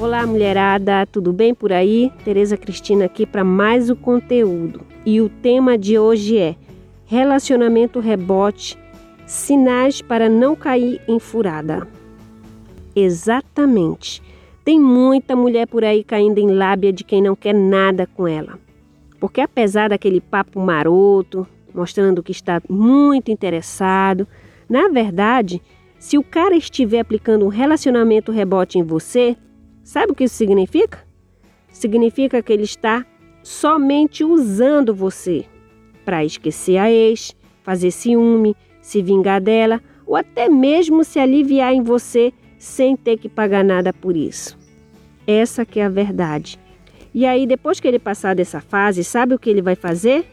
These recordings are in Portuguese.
Olá, mulherada, tudo bem por aí? Tereza Cristina aqui para mais o conteúdo. E o tema de hoje é relacionamento rebote, sinais para não cair em furada. Exatamente. Tem muita mulher por aí caindo em lábia de quem não quer nada com ela. Porque apesar daquele papo maroto, mostrando que está muito interessado, na verdade, se o cara estiver aplicando um relacionamento rebote em você, Sabe o que isso significa? Significa que ele está somente usando você para esquecer a ex, fazer ciúme, se vingar dela ou até mesmo se aliviar em você sem ter que pagar nada por isso. Essa que é a verdade. E aí, depois que ele passar dessa fase, sabe o que ele vai fazer?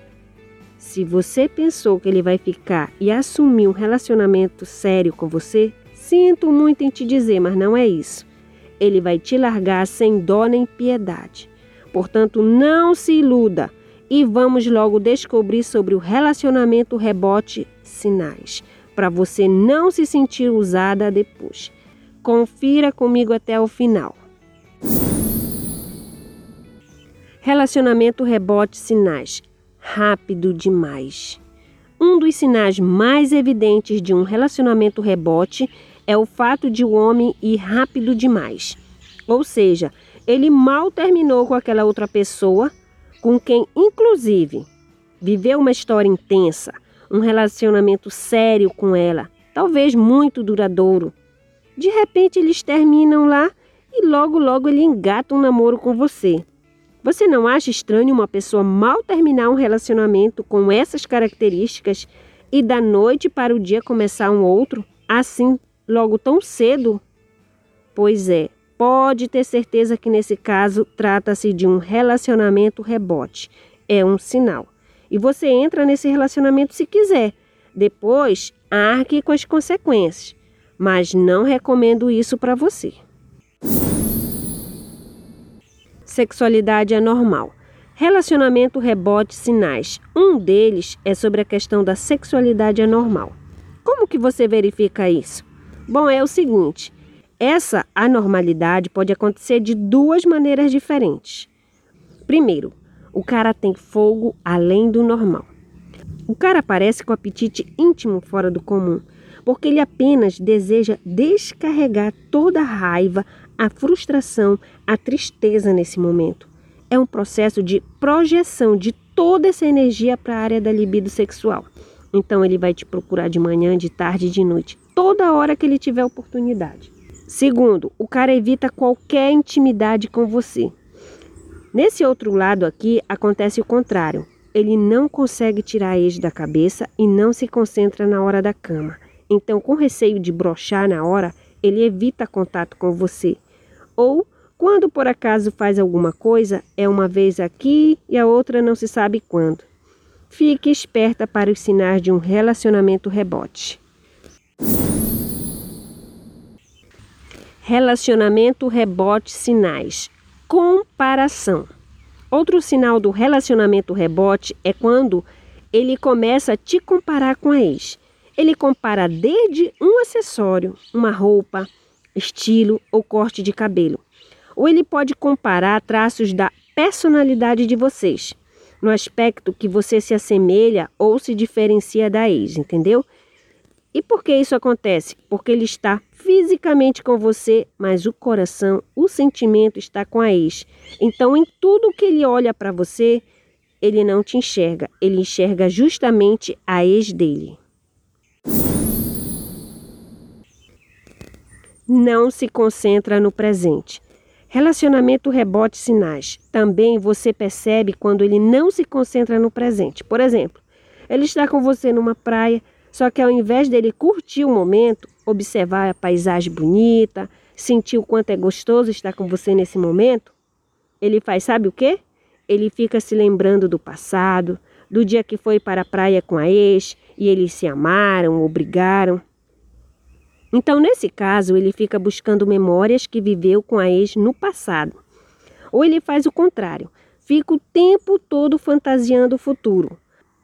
Se você pensou que ele vai ficar e assumir um relacionamento sério com você, sinto muito em te dizer, mas não é isso ele vai te largar sem dó nem piedade. Portanto, não se iluda e vamos logo descobrir sobre o relacionamento rebote sinais, para você não se sentir usada depois. Confira comigo até o final. Relacionamento rebote sinais. Rápido demais. Um dos sinais mais evidentes de um relacionamento rebote é o fato de o homem ir rápido demais. Ou seja, ele mal terminou com aquela outra pessoa, com quem, inclusive, viveu uma história intensa, um relacionamento sério com ela, talvez muito duradouro. De repente, eles terminam lá e logo, logo ele engata um namoro com você. Você não acha estranho uma pessoa mal terminar um relacionamento com essas características e da noite para o dia começar um outro, assim logo tão cedo? Pois é, pode ter certeza que nesse caso trata-se de um relacionamento rebote. É um sinal. E você entra nesse relacionamento se quiser. Depois, arque com as consequências. Mas não recomendo isso para você. Sexualidade anormal. Relacionamento rebote sinais. Um deles é sobre a questão da sexualidade anormal. Como que você verifica isso? Bom, é o seguinte: essa anormalidade pode acontecer de duas maneiras diferentes. Primeiro, o cara tem fogo além do normal. O cara aparece com apetite íntimo fora do comum, porque ele apenas deseja descarregar toda a raiva, a frustração, a tristeza nesse momento. É um processo de projeção de toda essa energia para a área da libido sexual. Então ele vai te procurar de manhã, de tarde e de noite toda hora que ele tiver oportunidade. Segundo, o cara evita qualquer intimidade com você. Nesse outro lado aqui acontece o contrário. Ele não consegue tirar a ex da cabeça e não se concentra na hora da cama. Então, com receio de brochar na hora, ele evita contato com você. Ou, quando por acaso faz alguma coisa, é uma vez aqui e a outra não se sabe quando. Fique esperta para os sinais de um relacionamento rebote. Relacionamento rebote sinais. Comparação. Outro sinal do relacionamento rebote é quando ele começa a te comparar com a ex. Ele compara desde um acessório, uma roupa, estilo ou corte de cabelo. Ou ele pode comparar traços da personalidade de vocês, no aspecto que você se assemelha ou se diferencia da ex, entendeu? E por que isso acontece? Porque ele está fisicamente com você, mas o coração, o sentimento está com a ex. Então, em tudo que ele olha para você, ele não te enxerga, ele enxerga justamente a ex dele. Não se concentra no presente. Relacionamento rebote sinais. Também você percebe quando ele não se concentra no presente. Por exemplo, ele está com você numa praia, só que ao invés dele curtir o momento, observar a paisagem bonita, sentir o quanto é gostoso estar com você nesse momento, ele faz, sabe o quê? Ele fica se lembrando do passado, do dia que foi para a praia com a ex e eles se amaram ou brigaram. Então, nesse caso, ele fica buscando memórias que viveu com a ex no passado. Ou ele faz o contrário, fica o tempo todo fantasiando o futuro.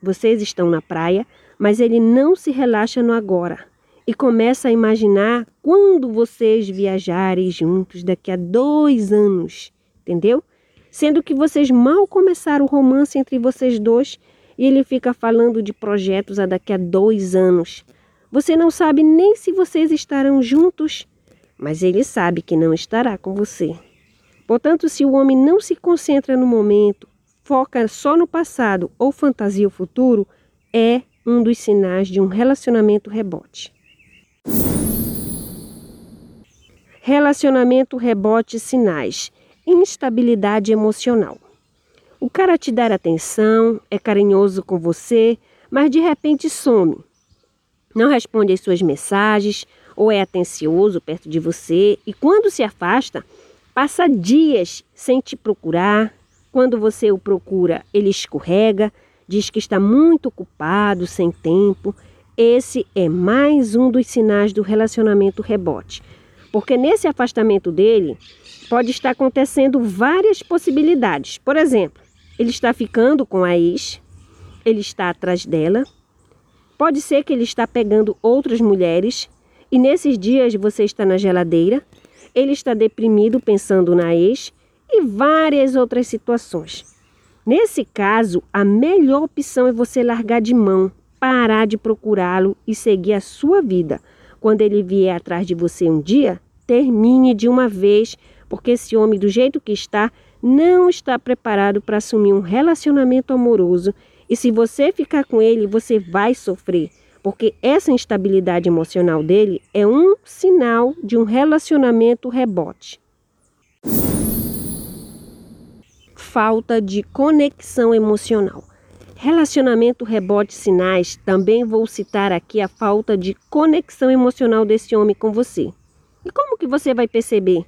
Vocês estão na praia, mas ele não se relaxa no agora. E começa a imaginar quando vocês viajarem juntos daqui a dois anos, entendeu? Sendo que vocês mal começaram o romance entre vocês dois e ele fica falando de projetos a daqui a dois anos. Você não sabe nem se vocês estarão juntos, mas ele sabe que não estará com você. Portanto, se o homem não se concentra no momento, foca só no passado ou fantasia o futuro, é um dos sinais de um relacionamento rebote. Relacionamento rebote sinais: instabilidade emocional. O cara te dá atenção, é carinhoso com você, mas de repente some. Não responde às suas mensagens ou é atencioso perto de você e quando se afasta, passa dias sem te procurar. Quando você o procura, ele escorrega, diz que está muito ocupado, sem tempo. Esse é mais um dos sinais do relacionamento rebote. Porque nesse afastamento dele, pode estar acontecendo várias possibilidades. Por exemplo, ele está ficando com a ex, ele está atrás dela. Pode ser que ele está pegando outras mulheres e nesses dias você está na geladeira, ele está deprimido pensando na ex e várias outras situações. Nesse caso, a melhor opção é você largar de mão, parar de procurá-lo e seguir a sua vida. Quando ele vier atrás de você um dia, termine de uma vez, porque esse homem, do jeito que está, não está preparado para assumir um relacionamento amoroso. E se você ficar com ele, você vai sofrer, porque essa instabilidade emocional dele é um sinal de um relacionamento rebote. Falta de conexão emocional. Relacionamento rebote sinais, também vou citar aqui a falta de conexão emocional desse homem com você. E como que você vai perceber?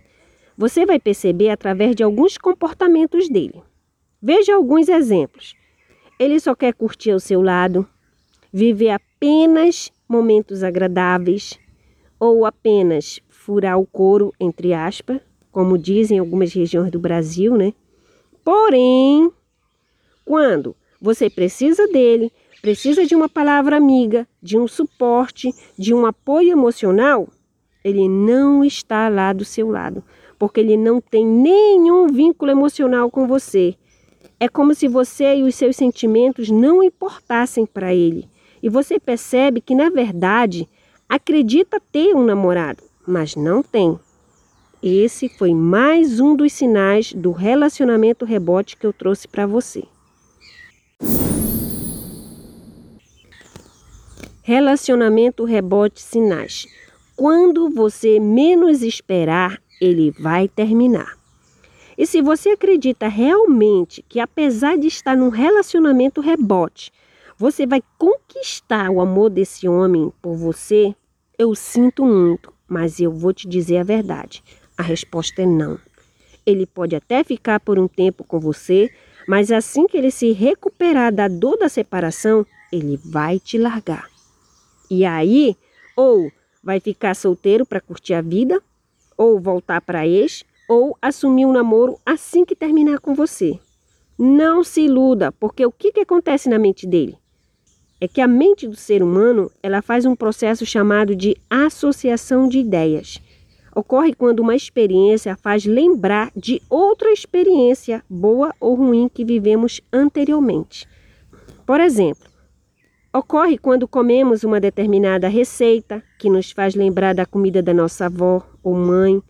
Você vai perceber através de alguns comportamentos dele. Veja alguns exemplos. Ele só quer curtir ao seu lado, viver apenas momentos agradáveis ou apenas furar o couro, entre aspas, como dizem algumas regiões do Brasil, né? Porém, quando você precisa dele, precisa de uma palavra amiga, de um suporte, de um apoio emocional, ele não está lá do seu lado, porque ele não tem nenhum vínculo emocional com você. É como se você e os seus sentimentos não importassem para ele. E você percebe que, na verdade, acredita ter um namorado, mas não tem. Esse foi mais um dos sinais do relacionamento rebote que eu trouxe para você. Relacionamento rebote sinais. Quando você menos esperar, ele vai terminar. E se você acredita realmente que, apesar de estar num relacionamento rebote, você vai conquistar o amor desse homem por você, eu sinto muito, mas eu vou te dizer a verdade. A resposta é não. Ele pode até ficar por um tempo com você, mas assim que ele se recuperar da dor da separação, ele vai te largar. E aí, ou vai ficar solteiro para curtir a vida, ou voltar para ex, ou assumir um namoro assim que terminar com você. Não se iluda, porque o que, que acontece na mente dele? É que a mente do ser humano ela faz um processo chamado de associação de ideias ocorre quando uma experiência faz lembrar de outra experiência, boa ou ruim, que vivemos anteriormente. Por exemplo, ocorre quando comemos uma determinada receita que nos faz lembrar da comida da nossa avó ou mãe,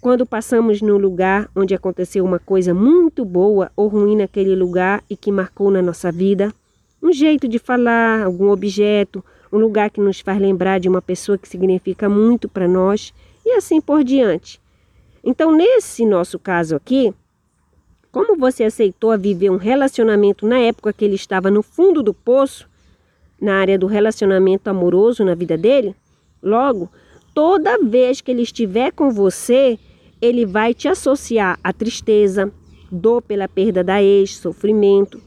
quando passamos num lugar onde aconteceu uma coisa muito boa ou ruim naquele lugar e que marcou na nossa vida, um jeito de falar, algum objeto, um lugar que nos faz lembrar de uma pessoa que significa muito para nós e assim por diante. Então, nesse nosso caso aqui, como você aceitou a viver um relacionamento na época que ele estava no fundo do poço, na área do relacionamento amoroso na vida dele, logo, toda vez que ele estiver com você, ele vai te associar à tristeza, dor pela perda da ex, sofrimento.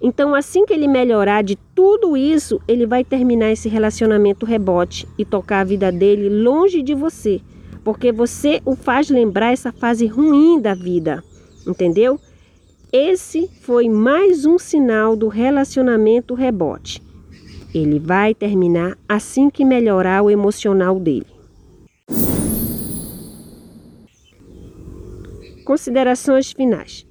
Então, assim que ele melhorar de tudo isso, ele vai terminar esse relacionamento rebote e tocar a vida dele longe de você porque você o faz lembrar essa fase ruim da vida, entendeu? Esse foi mais um sinal do relacionamento rebote. Ele vai terminar assim que melhorar o emocional dele. Considerações finais.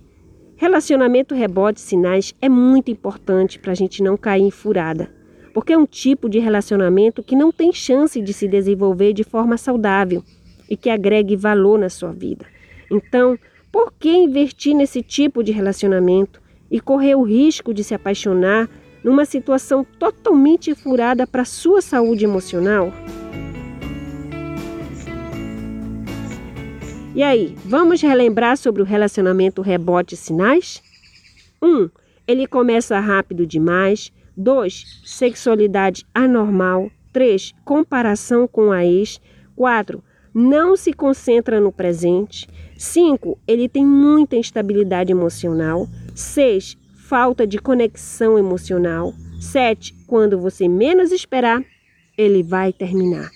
Relacionamento rebote sinais é muito importante para a gente não cair em furada, porque é um tipo de relacionamento que não tem chance de se desenvolver de forma saudável e que agregue valor na sua vida. Então, por que investir nesse tipo de relacionamento e correr o risco de se apaixonar numa situação totalmente furada para sua saúde emocional? E aí, vamos relembrar sobre o relacionamento rebote sinais? 1. Um, ele começa rápido demais. 2. Sexualidade anormal. 3. Comparação com a ex. 4. Não se concentra no presente. 5. Ele tem muita instabilidade emocional. 6. Falta de conexão emocional. 7. Quando você menos esperar, ele vai terminar.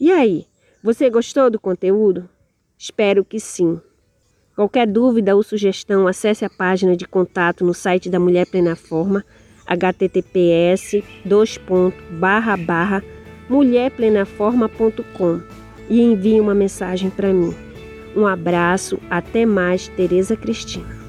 E aí, você gostou do conteúdo? Espero que sim. Qualquer dúvida ou sugestão, acesse a página de contato no site da Mulher Plena Forma, https mulherplenaforma.com e envie uma mensagem para mim. Um abraço, até mais, Tereza Cristina.